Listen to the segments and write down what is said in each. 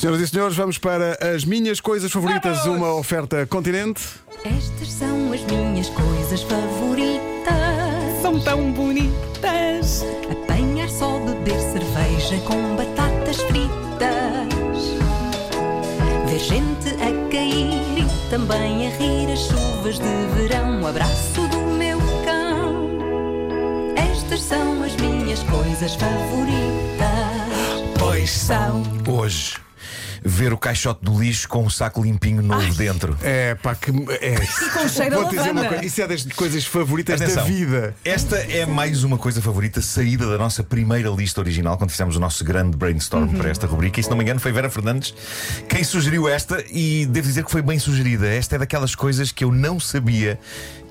Senhoras e senhores, vamos para as minhas coisas favoritas, uma oferta continente. Estas são as minhas coisas favoritas. São tão bonitas. Apanhar só beber cerveja com batatas fritas. Ver gente a cair e também a rir as chuvas de verão. O abraço do meu cão. Estas são as minhas coisas favoritas. Pois são. Hoje, ver o caixote do lixo com um saco limpinho novo dentro. É pá, que. É. com cheiro a Vou dizer uma lavanda. coisa, isso é das coisas favoritas Atenção, da vida. Esta é mais uma coisa favorita saída da nossa primeira lista original, quando fizemos o nosso grande brainstorm Uhum. para esta rubrica. E se não me engano, foi Vera Fernandes quem sugeriu esta, e devo dizer que foi bem sugerida. Esta é daquelas coisas que eu não sabia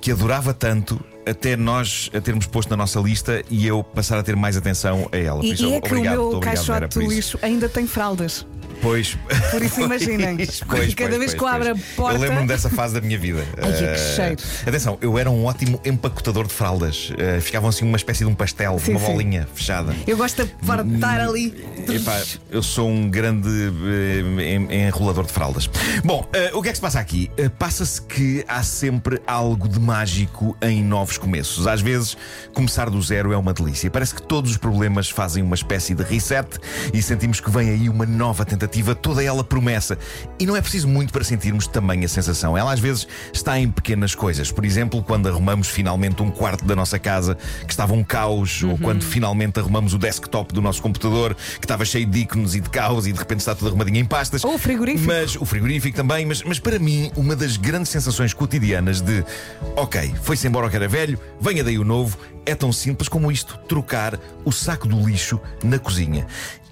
que adorava tanto. Até nós a termos posto na nossa lista e eu passar a ter mais atenção a ela. Por E, isso, e é que obrigado, o meu obrigado, Vera, caixote por do isso. lixo ainda tem fraldas. Pois. Por isso imaginem. Pois, Cada pois, vez pois, que eu abro a pois. porta- Eu lembro-me dessa fase da minha vida. Ai, que Eh, cheiro. Atenção, eu era um ótimo empacotador de fraldas. Eh, ficavam assim uma espécie de um pastel, Sim, uma sim. bolinha fechada. Eu gosto de fartar ali. Epá, eu sou um grande en- enrolador de fraldas. Bom, o que é que se passa aqui? Passa-se que há sempre algo de mágico em novos começos. Às vezes, começar do zero é uma delícia. Parece que todos os problemas fazem uma espécie de reset e sentimos que vem aí uma nova tentativa, toda ela promessa. E não é preciso muito para sentirmos também a sensação. Ela às vezes está em pequenas coisas. Por exemplo, quando arrumamos finalmente um quarto da nossa casa que estava um caos, ou quando finalmente arrumamos o desktop do nosso computador que estava cheio de ícones e de caos e de repente está tudo arrumadinho em pastas. Ou o frigorífico. Mas o frigorífico também, mas, mas para mim, uma das grandes sensações cotidianas de ok, foi-se embora o que era velho, venha daí o novo, é tão simples como isto: trocar o saco do lixo na cozinha.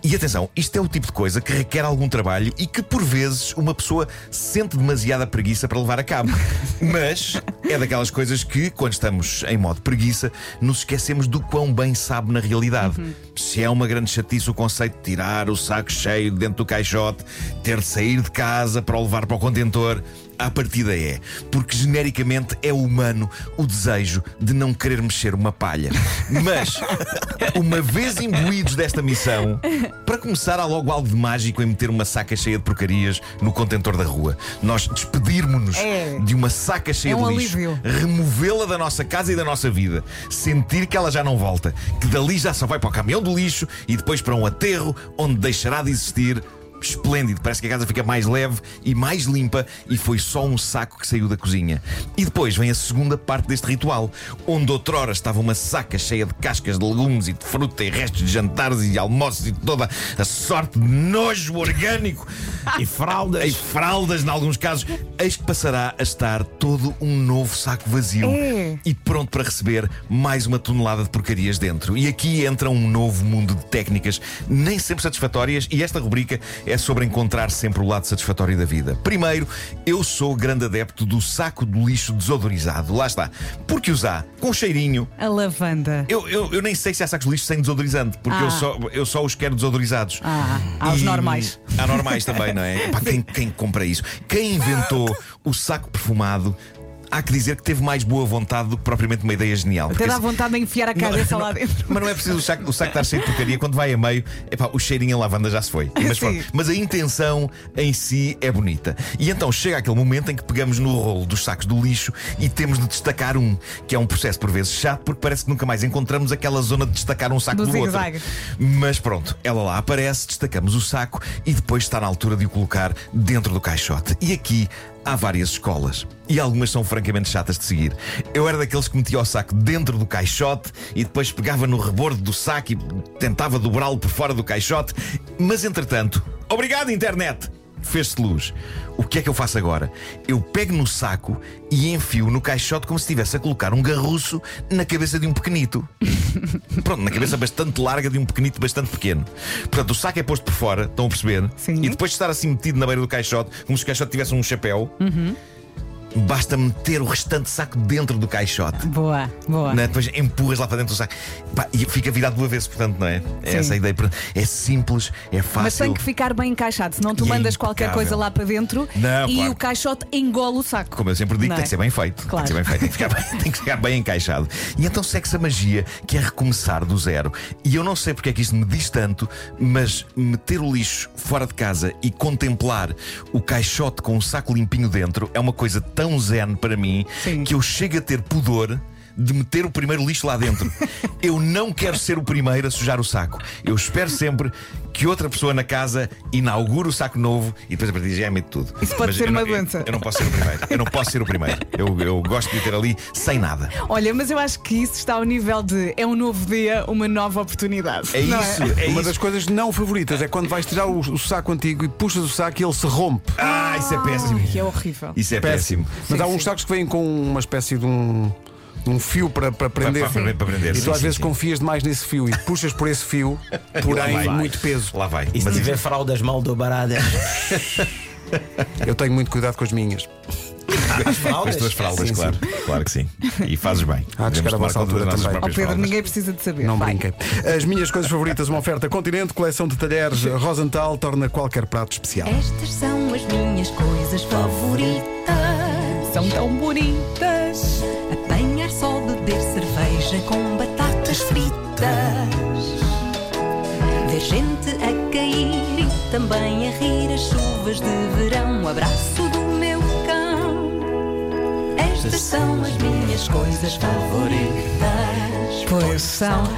E atenção, isto é o tipo de coisa que requer algum trabalho e que por vezes uma pessoa sente demasiada preguiça para levar a cabo. Mas é daquelas coisas que, quando estamos em modo preguiça, nos esquecemos do quão bem sabe na realidade. Se é uma grande chatice o conceito de tirar o saco cheio de dentro do caixote, ter de sair de casa para o levar para o contentor. À partida é, porque genericamente é humano o desejo de não querer mexer uma palha. Mas, uma vez imbuídos desta missão, para começar, há logo algo de mágico em meter uma saca cheia de porcarias no contentor da rua. Nós despedirmos-nos É. de uma saca cheia É um de lixo, removê-la da nossa casa e da nossa vida, sentir que ela já não volta, que dali já só vai para o caminhão do lixo e depois para um aterro onde deixará de existir. Esplêndido, parece que a casa fica mais leve e mais limpa e foi só um saco que saiu da cozinha. E depois vem a segunda parte deste ritual, onde outrora estava uma saca cheia de cascas de legumes e de fruta e restos de jantares e almoços e toda a sorte de nojo orgânico E fraldas. e fraldas, em alguns casos, eis que passará a estar todo um novo saco vazio É. e pronto para receber mais uma tonelada de porcarias dentro. E aqui entra um novo mundo de técnicas, nem sempre satisfatórias, e esta rubrica é sobre encontrar sempre o lado satisfatório da vida. Primeiro, eu sou grande adepto do saco de lixo desodorizado. Lá está. Porque usar com cheirinho. A lavanda. Eu, eu, eu nem sei se há sacos de lixo sem desodorizante, porque Ah. eu, só, eu só os quero desodorizados. Ah, há os normais. Há normais também, não é? Epá, quem, quem compra isso? Quem inventou o saco perfumado? Há que dizer que teve mais boa vontade do que propriamente uma ideia genial. Até dá vontade de enfiar a cabeça lá dentro. mas não é preciso o saco, o saco estar cheio de porcaria. Quando vai a meio, epá, o cheirinho a lavanda já se foi. Mas, pronto. Mas a intenção em si é bonita. E então chega aquele momento em que pegamos no rolo dos sacos do lixo e temos de destacar um, que é um processo por vezes chato, porque parece que nunca mais encontramos aquela zona de destacar um saco Do do, outro. Mas pronto, ela lá aparece, destacamos o saco e depois está na altura de o colocar dentro do caixote. E aqui há várias escolas. E algumas são francamente chatas de seguir. Eu era daqueles que metia o saco dentro do caixote e depois pegava no rebordo do saco e tentava dobrá-lo por fora do caixote. Mas entretanto, obrigado, internet! Fez-se luz. O que é que eu faço agora? Eu pego no saco e enfio no caixote como se estivesse a colocar um garruço na cabeça de um pequenito. Pronto, na cabeça bastante larga de um pequenito bastante pequeno. Portanto, o saco é posto por fora, estão a perceber? Sim. E depois de estar assim metido na beira do caixote, como se o caixote tivesse um chapéu. Basta meter o restante saco dentro do caixote. Boa, boa. Né? Depois empurras lá para dentro do saco Pá, e fica virado do avesso, portanto, não é? É Sim. essa a ideia. É simples, é fácil. Mas tem que ficar bem encaixado, senão tu E é mandas qualquer impecável. coisa lá para dentro Não, e claro. o caixote engole o saco. Como eu sempre digo, tem é? que ser bem feito. Claro. Tem que ser bem feito, tem que, ficar bem, tem que ficar bem encaixado. E então segue-se a magia, que é recomeçar do zero. E eu não sei porque é que isto me diz tanto, mas meter o lixo fora de casa e contemplar o caixote com o saco limpinho dentro é uma coisa tão zen para mim Sim. que eu chego a ter pudor. De meter o primeiro lixo lá dentro. Eu não quero ser o primeiro a sujar o saco. Eu espero sempre que outra pessoa na casa inaugure o saco novo e depois a partir de já mete tudo. Isso pode Mas ser eu não- uma doença. Eu, eu não posso ser o primeiro. Eu não posso ser o primeiro. Eu, eu gosto de ter ali sem nada. Olha, mas eu acho que isso está ao nível de é um novo dia, uma nova oportunidade. É não isso, É? é Uma isso. das coisas não favoritas é quando vais tirar o, o saco antigo e puxas o saco e ele se rompe. Ah, isso é péssimo. Que é horrível. Isso é péssimo. Mas Sim, há uns sim. sacos que vêm com uma espécie de um. Um fio para, para prender. para- para prender, E tu sim, às sim, vezes sim. confias demais nesse fio e puxas por esse fio, porém muito peso. Lá vai. E se Mas tiver fraldas mal dobradas? Eu tenho muito cuidado com as minhas. com as tuas fraldas, Sim, claro. Claro que sim. E fazes bem. Há de chegar a vossa altura também. Próprias Pedro, fraldas. ninguém precisa de saber. Não Vai. brinquem. As minhas coisas favoritas, uma oferta Continente, coleção de talheres Rosenthal, torna qualquer prato especial. Estas são as minhas coisas favoritas. São tão bonitas. Apanhar só, beber cerveja com batatas fritas. Ver gente a cair e também a rir as chuvas de verão. O abraço do meu cão. Estas são as minhas coisas favoritas. Pois são.